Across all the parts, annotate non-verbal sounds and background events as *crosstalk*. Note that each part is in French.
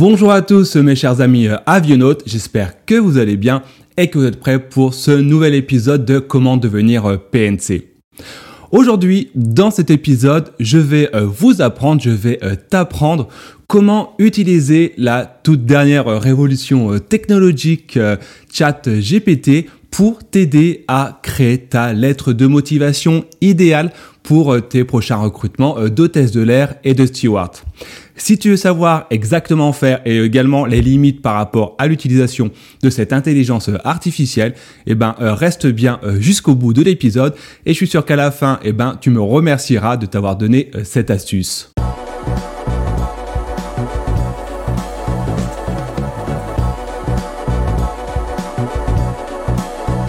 Bonjour à tous mes chers amis avionautes, j'espère que vous allez bien et que vous êtes prêts pour ce nouvel épisode de Comment devenir PNC. Aujourd'hui, dans cet épisode, je vais euh, vous apprendre, je vais euh, t'apprendre comment utiliser la toute dernière révolution euh, technologique chat GPT pour t'aider à créer ta lettre de motivation idéale pour tes prochains recrutements d'hôtesse de l'air et de steward. Si tu veux savoir exactement faire et également les limites par rapport à l'utilisation de cette intelligence artificielle, eh ben euh, reste bien euh, jusqu'au bout de l'épisode et je suis sûr qu'à la fin, eh ben tu me remercieras de t'avoir donné euh, cette astuce.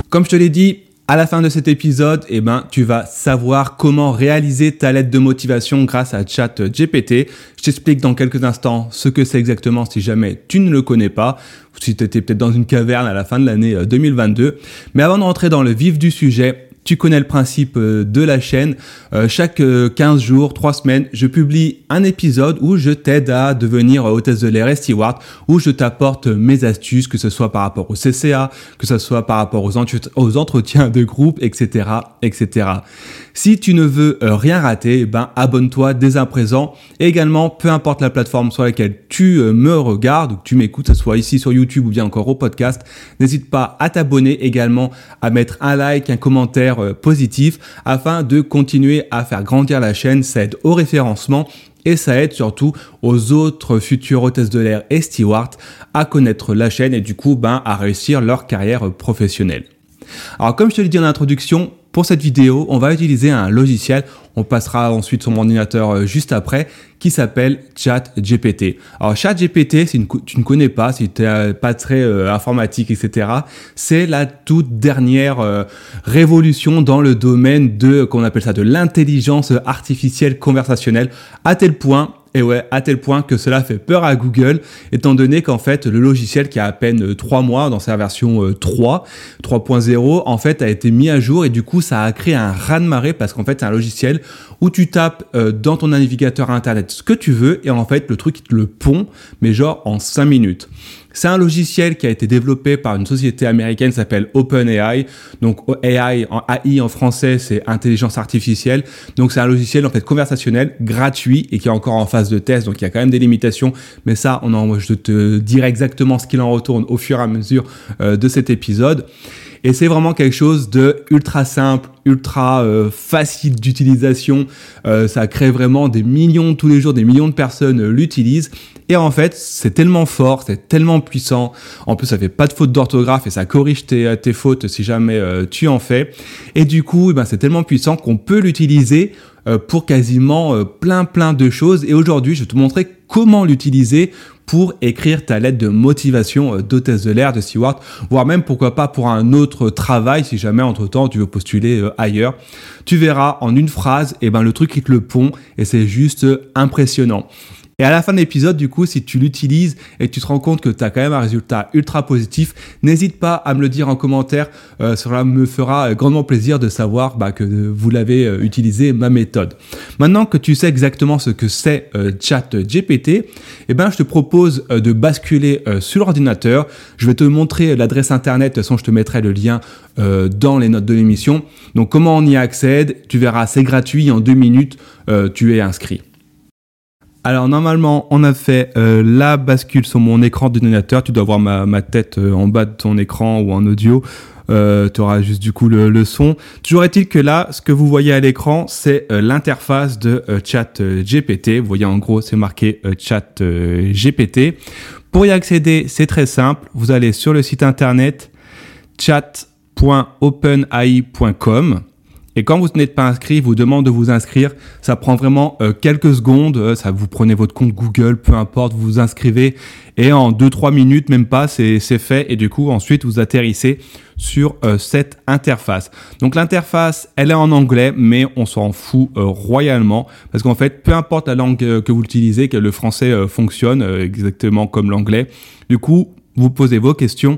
Comme je te l'ai dit, à la fin de cet épisode, eh ben, tu vas savoir comment réaliser ta lettre de motivation grâce à ChatGPT. Je t'explique dans quelques instants ce que c'est exactement si jamais tu ne le connais pas, ou si tu étais peut-être dans une caverne à la fin de l'année 2022. Euh, Mais avant de rentrer dans le vif du sujet, tu connais le principe euh, de la chaîne. Euh, chaque 15 euh, jours, 3 semaines, je publie un épisode où je t'aide à devenir hôtesse de l'air et steward, où je t'apporte mes astuces, que ce soit par rapport au CCA, que ce soit par rapport aux, entretiens de groupe, etc., etc. Si tu ne veux rien rater, ben abonne-toi dès à présent. Et également, peu importe la plateforme sur laquelle tu me regardes ou que tu m'écoutes, que ce soit ici sur YouTube ou bien encore au podcast, n'hésite pas à t'abonner également, à mettre un like, un commentaire euh, positif afin de continuer à faire grandir la chaîne. Ça aide au référencement et ça aide surtout aux autres futurs hôtesses de l'air et stewards à connaître la chaîne et du coup ben, à réussir leur carrière professionnelle. Alors comme je te l'ai dit en introduction, pour cette vidéo, on va utiliser un logiciel, on passera ensuite sur mon ordinateur euh, juste après, qui s'appelle ChatGPT. Alors ChatGPT, si tu ne connais pas, si tu n'es pas très euh, informatique, etc., c'est la toute dernière euh, révolution dans le domaine de, qu'on appelle ça, de l'intelligence artificielle conversationnelle, à tel point et ouais, à tel point que cela fait peur à Google, étant donné qu'en fait, le logiciel qui a à peine 3 euh, mois dans sa version 3, euh, 3.0, en fait, a été mis à jour et du coup, ça a créé un raz-de-marée parce qu'en fait, c'est un logiciel où tu tapes euh, dans ton navigateur internet ce que tu veux et en fait, le truc, te le pond, mais genre en 5 minutes. C'est un logiciel qui a été développé par une société américaine qui s'appelle OpenAI. Donc AI en AI en français, c'est intelligence artificielle. Donc c'est un logiciel en fait conversationnel, gratuit et qui est encore en phase de test. Donc il y a quand même des limitations, mais ça, on en, je te dirai exactement ce qu'il en retourne au fur et à mesure euh, de cet épisode. Et c'est vraiment quelque chose de ultra simple, ultra euh, facile d'utilisation. Euh, ça crée vraiment des millions tous les jours, des millions de personnes l'utilisent. Et en fait, c'est tellement fort, c'est tellement puissant. En plus, ça fait pas de faute d'orthographe et ça corrige tes, tes fautes si jamais euh, tu en fais. Et du coup, eh ben, c'est tellement puissant qu'on peut l'utiliser euh, pour quasiment euh, plein plein de choses. Et aujourd'hui, je vais te montrer comment l'utiliser pour écrire ta lettre de motivation d'hôtesse de l'air, de steward, voire même pourquoi pas pour un autre travail si jamais entre temps tu veux postuler ailleurs. Tu verras en une phrase, et eh ben le truc qui te le pond et c'est juste impressionnant. Et à la fin de l'épisode, du coup, si tu l'utilises et que tu te rends compte que tu as quand même un résultat ultra positif, n'hésite pas à me le dire en commentaire. Euh, cela me fera grandement plaisir de savoir bah, que vous l'avez euh, utilisé, ma méthode. Maintenant que tu sais exactement ce que c'est euh, ChatGPT, eh ben, je te propose de basculer sur l'ordinateur. Je vais te montrer l'adresse internet, de toute façon, je te mettrai le lien dans les notes de l'émission. Donc, comment on y accède? Tu verras, c'est gratuit. En deux minutes, tu es inscrit. Alors normalement, on a fait euh, la bascule sur mon écran d'ordinateur. Tu dois voir ma, tête euh, en bas de ton écran ou en audio. Euh, tu auras juste du coup le, son. Toujours est-il que là, ce que vous voyez à l'écran, c'est l'interface de Chat GPT. Vous voyez en gros, c'est marqué Chat GPT. Pour y accéder, c'est très simple. Vous allez sur le site internet chat.openai.com. Et quand vous n'êtes pas inscrit, vous demande de vous inscrire. Ça prend vraiment euh, quelques secondes. Euh, ça, vous prenez votre compte Google, peu importe, vous vous inscrivez et en 2-3 minutes, même pas, c'est fait. Et du coup, ensuite, vous atterrissez sur euh, cette interface. Donc l'interface, elle est en anglais, mais on s'en fout royalement parce qu'en fait, peu importe la langue que vous utilisez, que le français fonctionne exactement comme l'anglais. Du coup, vous posez vos questions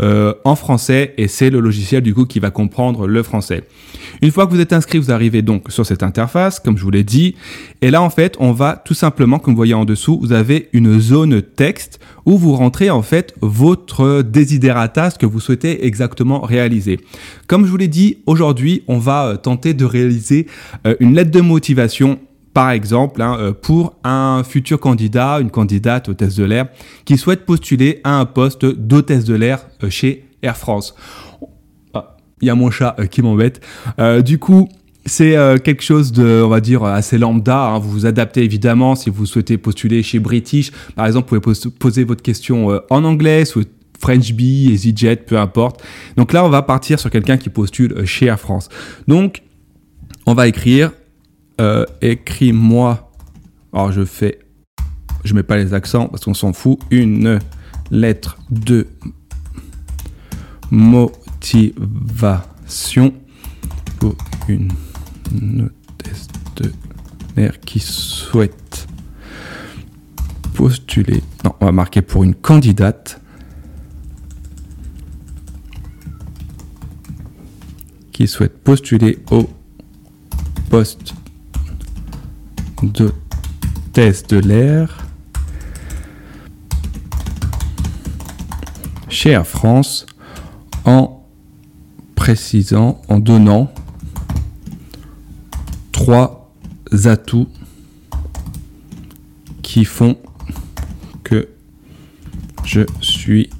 euh, en français et c'est le logiciel du coup qui va comprendre le français. Une fois que vous êtes inscrit, vous arrivez donc sur cette interface, comme je vous l'ai dit, et là en fait, on va tout simplement, comme vous voyez en dessous, vous avez une zone texte où vous rentrez en fait votre desiderata, ce que vous souhaitez exactement réaliser. Comme je vous l'ai dit, aujourd'hui, on va euh, tenter de réaliser euh, une lettre de motivation par exemple, hein, euh, pour un futur candidat, une candidate hôtesse de l'air, qui souhaite postuler à un poste d'hôtesse de l'air euh, chez Air France. Ah, il y a mon chat euh, qui m'embête. du coup, c'est quelque chose de, on va dire, assez lambda. Hein. Vous vous adaptez évidemment si vous souhaitez postuler chez British. Par exemple, vous pouvez poser votre question en anglais, sous French Bee, EasyJet, peu importe. Donc là, on va partir sur quelqu'un qui postule chez Air France. Donc, on va écrire euh, écris-moi. Alors je fais, je mets pas les accents parce qu'on s'en fout. Une lettre de motivation pour une de l'air qui souhaite postuler. Non, on va marquer pour une candidate qui souhaite postuler au poste de test de l'air chez France en précisant, en donnant trois atouts qui font que je suis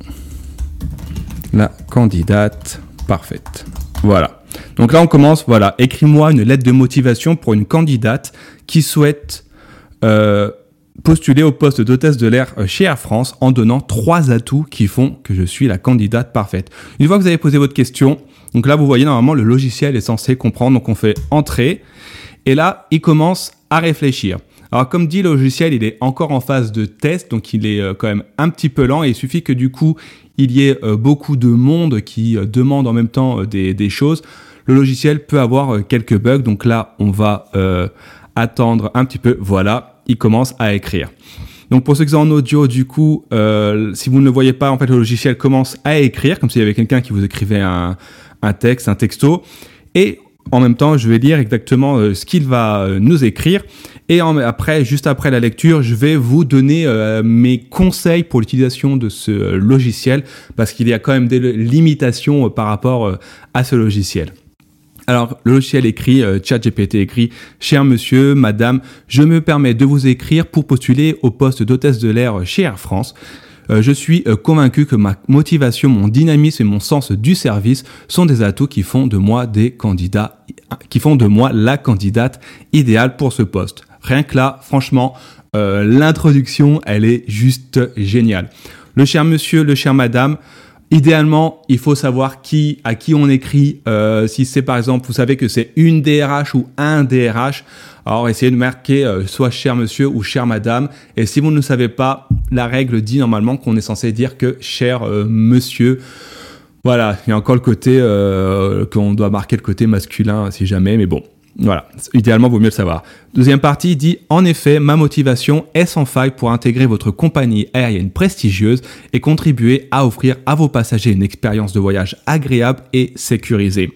la candidate parfaite. Voilà. Donc là, on commence, voilà, écris-moi une lettre de motivation pour une candidate qui souhaite euh, postuler au poste d'hôtesse de l'air euh, chez Air France en donnant trois atouts qui font que je suis la candidate parfaite. Une fois que vous avez posé votre question, donc là, vous voyez, normalement, le logiciel est censé comprendre, donc on fait entrer, et là, il commence à réfléchir. Alors comme dit, le logiciel, il est encore en phase de test, donc il est euh, quand même un petit peu lent et il suffit que du coup, il y ait beaucoup de monde qui demande en même temps des, choses. Le logiciel peut avoir quelques bugs, donc là, on va attendre un petit peu. Voilà, il commence à écrire. Donc pour ceux qui sont en audio, du coup, euh, si vous ne le voyez pas, en fait, le logiciel commence à écrire, comme s'il y avait quelqu'un qui vous écrivait un, un, texte, un texto. Et en même temps, je vais lire exactement euh, ce qu'il va euh, nous écrire. Et après, juste après la lecture, je vais vous donner mes conseils pour l'utilisation de ce logiciel, parce qu'il y a quand même des limitations par rapport à ce logiciel. Alors, le logiciel écrit, euh, ChatGPT écrit, cher monsieur, madame, je me permets de vous écrire pour postuler au poste d'hôtesse de l'air chez Air France. Euh, je suis euh, convaincu que ma motivation, mon dynamisme et mon sens du service sont des atouts qui font de moi des candidats, qui font de moi la candidate idéale pour ce poste. Rien que là, franchement, l'introduction, elle est juste géniale. Le cher monsieur, le cher madame, Idéalement, il faut savoir qui, à qui on écrit. Euh, si c'est par exemple, vous savez que c'est une DRH ou un DRH, alors essayez de marquer euh, soit cher monsieur ou cher madame. Et si vous ne savez pas, la règle dit normalement qu'on est censé dire que cher euh, monsieur. Voilà, il y a encore le côté qu'on doit marquer le côté masculin si jamais, mais bon, voilà, idéalement, vaut mieux le savoir. Deuxième partie dit En effet, ma motivation est sans faille pour intégrer votre compagnie aérienne prestigieuse et contribuer à offrir à vos passagers une expérience de voyage agréable et sécurisée.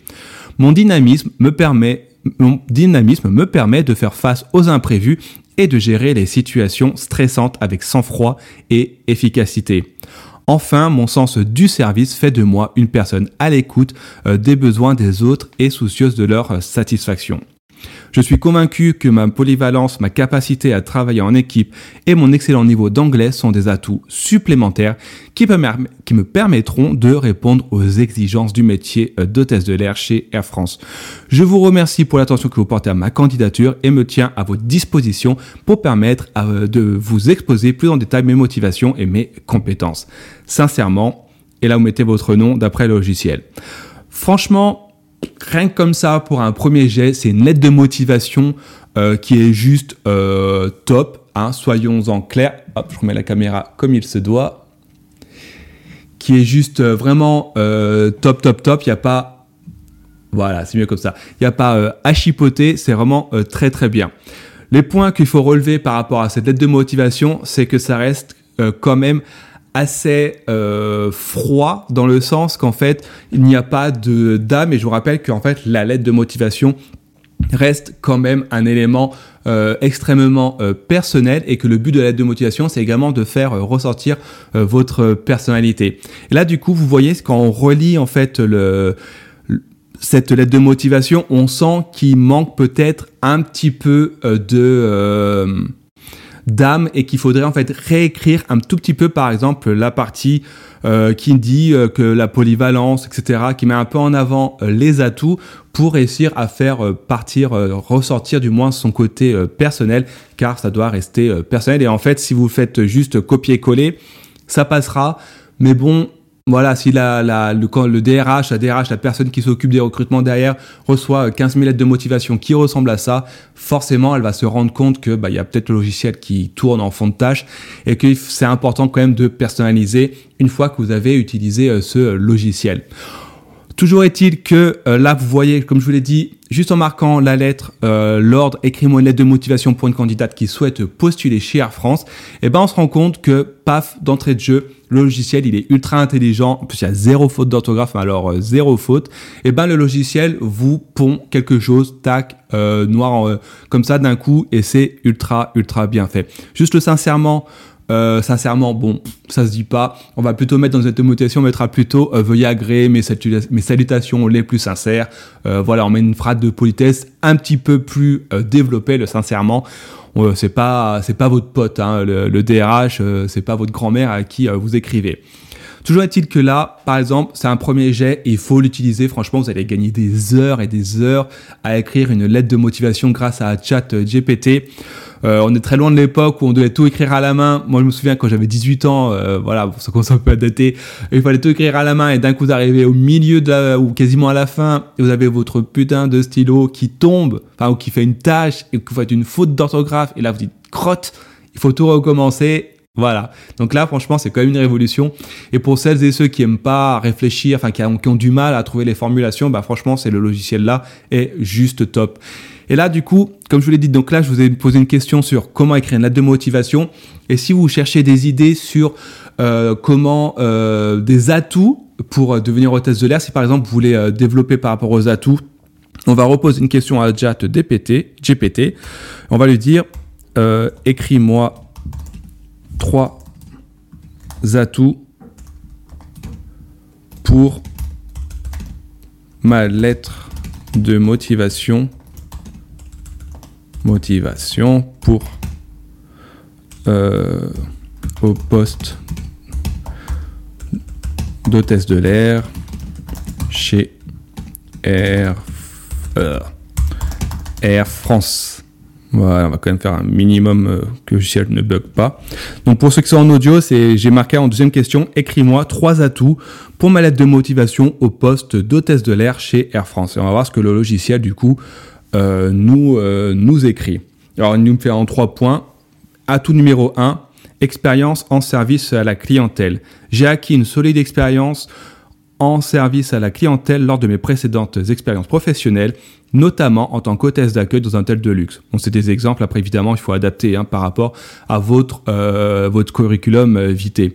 Mon dynamisme me permet, de faire face aux imprévus et de gérer les situations stressantes avec sang-froid et efficacité. Enfin, mon sens du service fait de moi une personne à l'écoute euh, des besoins des autres et soucieuse de leur euh, satisfaction. Je suis convaincu que ma polyvalence, ma capacité à travailler en équipe et mon excellent niveau d'anglais sont des atouts supplémentaires qui, me permettront de répondre aux exigences du métier euh, d'hôtesse de l'air chez Air France. Je vous remercie pour l'attention que vous portez à ma candidature et me tiens à votre disposition pour permettre euh, de vous exposer plus en détail mes motivations et mes compétences. Sincèrement, et là vous mettez votre nom d'après le logiciel. Franchement, rien que comme ça, pour un premier jet, c'est une lettre de motivation euh, qui est juste euh, top. Hein, soyons en clair. Hop, je remets la caméra comme il se doit. Qui est juste euh, vraiment top, top, top. Il n'y a pas. Voilà, c'est mieux comme ça. Il n'y a pas à chipoter. C'est vraiment très, très bien. Les points qu'il faut relever par rapport à cette lettre de motivation, c'est que ça reste quand même assez euh, froid dans le sens qu'en fait il n'y a pas de d'âme et je vous rappelle qu'en fait la lettre de motivation reste quand même un élément euh, extrêmement euh, personnel et que le but de la lettre de motivation c'est également de faire ressortir votre personnalité. Là du coup vous voyez quand on relit en fait le cette lettre de motivation, on sent qu'il manque peut-être un petit peu de d'âme et qu'il faudrait en fait réécrire un tout petit peu par exemple la partie euh, qui dit euh, que la polyvalence etc qui met un peu en avant euh, les atouts pour réussir à faire euh, partir ressortir du moins son côté personnel car ça doit rester personnel. Et en fait si vous faites juste copier-coller ça passera. Mais bon voilà, si la, la, le, DRH, la DRH, la personne qui s'occupe des recrutements derrière reçoit 15 000 lettres de motivation qui ressemblent à ça, forcément, elle va se rendre compte que bah, il y a peut-être le logiciel qui tourne en fond de tâche et que c'est important quand même de personnaliser une fois que vous avez utilisé euh, ce logiciel. Toujours est-il que euh, là, vous voyez, comme je vous l'ai dit, juste en marquant la lettre, euh, l'ordre, écris-moi une lettre de motivation pour une candidate qui souhaite postuler chez Air France, et eh ben on se rend compte que, paf, d'entrée de jeu, le logiciel, il est ultra intelligent, en plus il y a zéro faute d'orthographe, alors euh, zéro faute, et eh ben le logiciel vous pond quelque chose, tac, noir comme ça d'un coup, et c'est ultra, ultra bien fait. Juste sincèrement, euh, sincèrement, bon, ça se dit pas. On va plutôt mettre dans cette motivation, on mettra plutôt euh, veuillez agréer mes, salutations les plus sincères. Euh, voilà, on met une phrase de politesse un petit peu plus euh, développée, le sincèrement. c'est pas c'est pas votre pote, hein, le, le, DRH, euh, c'est pas votre grand-mère à qui vous écrivez. Toujours est-il que là, par exemple, c'est un premier jet et il faut l'utiliser. Franchement, vous allez gagner des heures et des heures à écrire une lettre de motivation grâce à Chat GPT. Euh, on est très loin de l'époque où on devait tout écrire à la main. Moi, je me souviens quand j'avais 18 ans, euh, voilà, ça commence un peu à dater. Il fallait tout écrire à la main et d'un coup, vous arrivez au milieu de la, ou quasiment à la fin et vous avez votre putain de stylo qui tombe, enfin, ou qui fait une tâche et que vous faites une faute d'orthographe et là, vous dites crotte, il faut tout recommencer. Voilà. Donc là, franchement, c'est quand même une révolution. Et pour celles et ceux qui aiment pas réfléchir, enfin, qui ont, du mal à trouver les formulations, bah, franchement, c'est le logiciel là est juste top. Et là, du coup, comme je vous l'ai dit, donc là, je vous ai posé une question sur comment écrire une lettre de motivation. Et si vous cherchez des idées sur euh, comment euh, des atouts pour devenir hôtesse de l'air, si par exemple vous voulez euh, développer par rapport aux atouts, on va reposer une question à Chat GPT. GPT. On va lui dire euh, écris-moi trois atouts pour ma lettre de motivation motivation pour euh, au poste d'hôtesse de l'air chez Air, euh, Air France. On va quand même faire un minimum euh, que le logiciel ne bug pas. Donc pour ceux qui sont en audio, c'est j'ai marqué en deuxième question, écris-moi trois atouts pour ma lettre de motivation au poste d'hôtesse de l'air chez Air France. Et on va voir ce que le logiciel du coup euh, nous, euh, nous écrit. Alors, il nous fait en trois points. Atout numéro 1, expérience en service à la clientèle. J'ai acquis une solide expérience en service à la clientèle lors de mes précédentes expériences professionnelles, notamment en tant qu'hôtesse d'accueil dans un tel de luxe. Bon, c'est des exemples, après évidemment il faut adapter hein, par rapport à votre, euh, votre curriculum euh, vitae.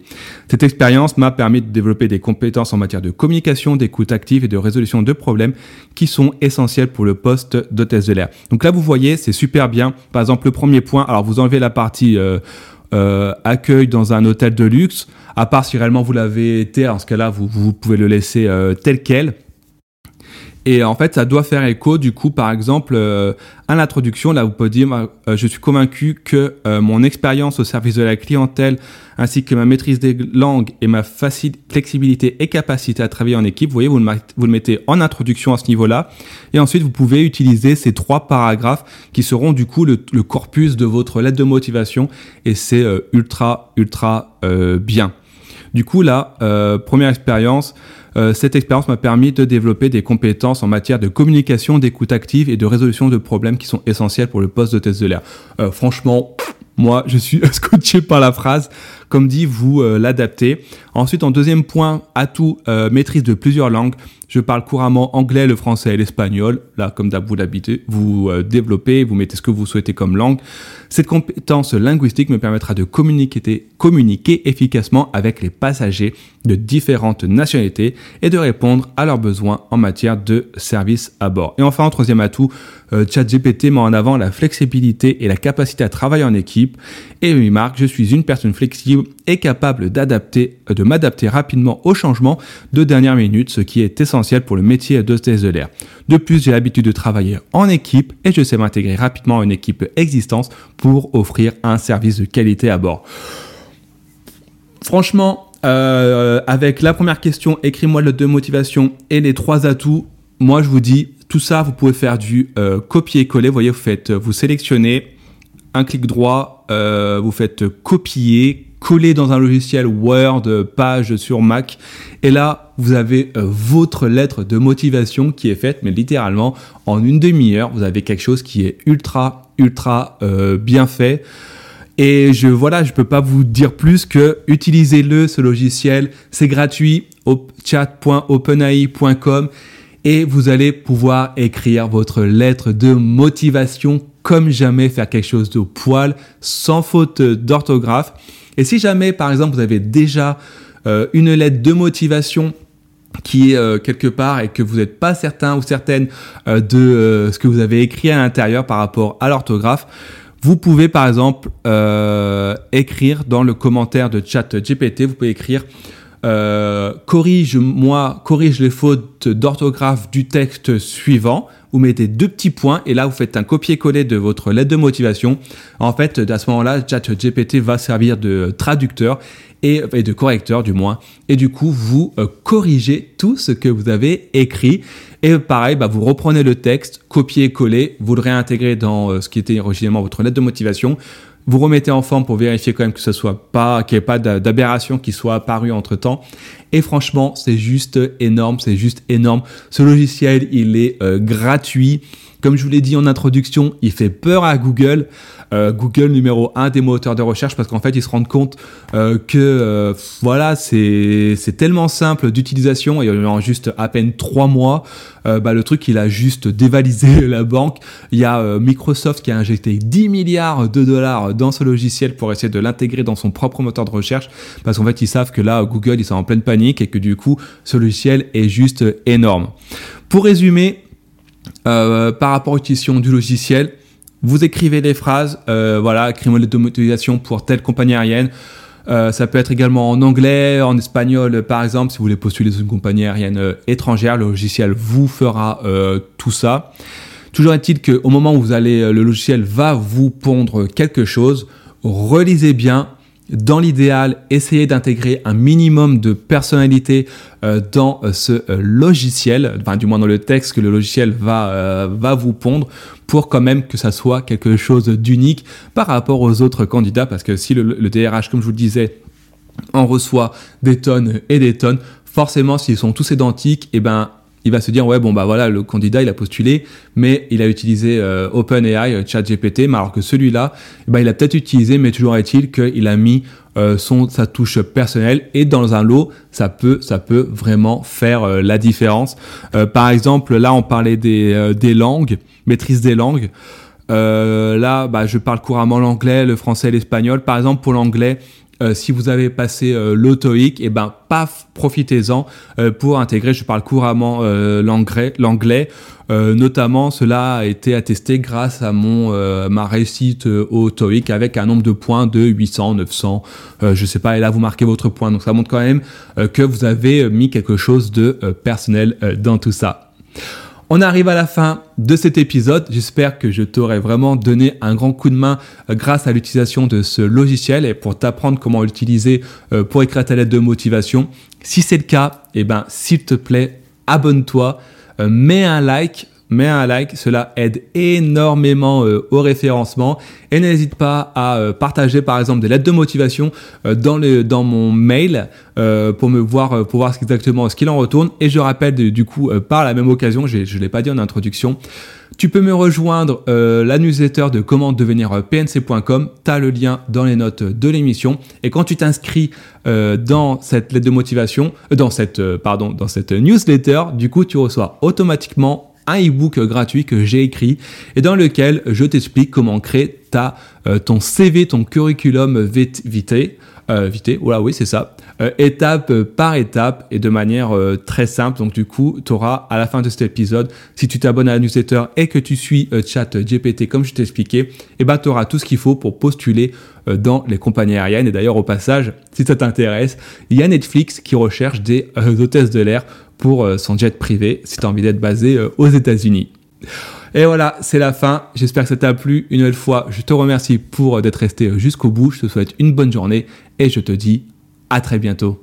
Cette expérience m'a permis de développer des compétences en matière de communication, d'écoute active et de résolution de problèmes qui sont essentiels pour le poste d'hôtesse de l'air. Donc là vous voyez, c'est super bien. Par exemple, le premier point, alors vous enlevez la partie... Euh, euh, accueil dans un hôtel de luxe, à part si réellement vous l'avez été, en ce cas-là, vous, vous pouvez le laisser euh, tel quel. Et en fait, ça doit faire écho, du coup, par exemple, euh, à l'introduction, là, vous pouvez dire, euh, je suis convaincu que euh, mon expérience au service de la clientèle, ainsi que ma maîtrise des langues et ma flexibilité et capacité à travailler en équipe, vous voyez, vous le, vous le mettez en introduction à ce niveau-là. Et ensuite, vous pouvez utiliser ces trois paragraphes qui seront, du coup, le, le corpus de votre lettre de motivation. Et c'est euh, ultra, ultra euh, bien. Du coup, là, euh, première expérience, euh, cette expérience m'a permis de développer des compétences en matière de communication, d'écoute active et de résolution de problèmes qui sont essentiels pour le poste de test de l'air. Euh, franchement, moi, je suis *laughs* scotché par la phrase. Comme dit, vous l'adaptez. Ensuite, en deuxième point, atout, maîtrise de plusieurs langues. Je parle couramment anglais, le français et l'espagnol. Là, comme d'hab, vous l'habitez, vous développez, vous mettez ce que vous souhaitez comme langue. Cette compétence linguistique me permettra de communiquer, communiquer efficacement avec les passagers de différentes nationalités et de répondre à leurs besoins en matière de services à bord. Et enfin, en troisième atout, euh, ChatGPT met en avant la flexibilité et la capacité à travailler en équipe. Et il marque, je suis une personne flexible et capable d'adapter, de m'adapter rapidement aux changements de dernière minute, ce qui est essentiel pour le métier de l'air. De plus, j'ai l'habitude de travailler en équipe et je sais m'intégrer rapidement à une équipe existante pour offrir un service de qualité à bord. Franchement, euh, avec la première question, écris-moi le de motivation et les trois atouts. Moi, je vous dis, tout ça, vous pouvez faire du euh, copier-coller. Vous voyez, vous faites, vous sélectionnez un clic droit, euh, vous faites copier, coller dans un logiciel Word, page sur Mac, et là, vous avez votre lettre de motivation qui est faite, mais littéralement en une demi-heure, vous avez quelque chose qui est ultra, ultra bien fait. Et je voilà, je peux pas vous dire plus que utilisez-le ce logiciel, c'est gratuit au chat.openai.com et vous allez pouvoir écrire votre lettre de motivation comme jamais faire quelque chose de poil sans faute d'orthographe. Et si jamais par exemple vous avez déjà euh, une lettre de motivation qui est euh, quelque part et que vous n'êtes pas certain ou certaine euh, de ce que vous avez écrit à l'intérieur par rapport à l'orthographe, vous pouvez par exemple euh, écrire dans le commentaire de chat GPT, vous pouvez écrire euh, corrige-moi, corrige les fautes d'orthographe du texte suivant. Vous mettez deux petits points et là vous faites un copier-coller de votre lettre de motivation. En fait, à ce moment-là, ChatGPT va servir de traducteur et, de correcteur du moins. Et du coup, vous euh, corrigez tout ce que vous avez écrit. Et pareil, bah, vous reprenez le texte, copier-coller, vous le réintégrez dans euh, ce qui était originellement votre lettre de motivation. Vous remettez en forme pour vérifier quand même que ce soit pas, qu'il n'y ait pas d'aberration qui soit apparue entre temps. Et franchement, c'est juste énorme, c'est juste énorme. Ce logiciel, il est euh, gratuit. Comme je vous l'ai dit en introduction, il fait peur à Google. Euh, Google numéro un des moteurs de recherche parce qu'en fait ils se rendent compte euh, que euh, voilà c'est tellement simple d'utilisation et en juste à peine trois mois bah, le truc il a juste dévalisé *laughs* la banque il y a Microsoft qui a injecté 10 milliards de dollars dans ce logiciel pour essayer de l'intégrer dans son propre moteur de recherche parce qu'en fait ils savent que là Google ils sont en pleine panique et que du coup ce logiciel est juste énorme pour résumer par rapport à l'utilisation du logiciel vous écrivez des phrases, euh, voilà, écrivez-moi les pour telle compagnie aérienne. Euh, ça peut être également en anglais, en espagnol par exemple, si vous voulez postuler sur une compagnie aérienne euh, étrangère, le logiciel vous fera tout ça. Toujours est-il qu'au moment où vous allez, le logiciel va vous pondre quelque chose, relisez bien, dans l'idéal, essayez d'intégrer un minimum de personnalité euh, dans euh, ce euh, logiciel, enfin du moins dans le texte que le logiciel va, vous pondre, pour quand même que ça soit quelque chose d'unique par rapport aux autres candidats, parce que si le, le DRH, comme je vous le disais, en reçoit des tonnes et des tonnes, forcément s'ils sont tous identiques, et eh ben il va se dire ouais bon bah voilà le candidat il a postulé mais il a utilisé euh, OpenAI euh, ChatGPT mais alors que celui-là ben, il a peut-être utilisé mais toujours est-il qu'il a mis euh, son sa touche personnelle et dans un lot ça peut ça peut vraiment faire la différence. Par exemple là on parlait des, des langues maîtrise des langues. Là bah, je parle couramment l'anglais le français l'espagnol. Par exemple pour l'anglais euh, si vous avez passé euh, l'autoïque, et eh ben paf, profitez-en euh, pour intégrer. Je parle couramment l'anglais, l'anglais. notamment, cela a été attesté grâce à mon ma réussite au TOEIC avec un nombre de points de 800, 900, je sais pas. Et là, vous marquez votre point, donc ça montre quand même que vous avez mis quelque chose de personnel dans tout ça. On arrive à la fin de cet épisode. J'espère que je t'aurai vraiment donné un grand coup de main euh, grâce à l'utilisation de ce logiciel et pour t'apprendre comment l'utiliser euh, pour écrire ta lettre de motivation. Si c'est le cas, eh ben, s'il te plaît, abonne-toi, euh, mets un like, mets un like, cela aide énormément euh, au référencement et n'hésite pas à euh, partager par exemple des lettres de motivation euh, dans, mon mail pour me voir pour voir exactement ce qu'il en retourne et je rappelle du coup par la même occasion, je ne l'ai pas dit en introduction, tu peux me rejoindre la newsletter de comment devenir pnc.com. Tu as le lien dans les notes de l'émission. Et quand tu t'inscris dans cette lettre de motivation, dans cette, pardon, dans cette newsletter, du coup, tu reçois automatiquement un e-book gratuit que j'ai écrit et dans lequel je t'explique comment créer ta, ton CV, ton curriculum vitae euh, vité, voilà, oui, c'est ça, euh, étape euh, par étape et de manière euh, très simple. Donc, du coup, tu auras à la fin de cet épisode, si tu t'abonnes à la newsletter et que tu suis chat GPT comme je t'ai expliqué, eh ben, tu auras tout ce qu'il faut pour postuler dans les compagnies aériennes. Et d'ailleurs, au passage, si ça t'intéresse, il y a Netflix qui recherche des hôtesses de l'air pour son jet privé si tu as envie d'être basé aux États-Unis. Et voilà, c'est la fin. J'espère que ça t'a plu. Une nouvelle fois, je te remercie pour d'être resté jusqu'au bout. Je te souhaite une bonne journée et je te dis à très bientôt.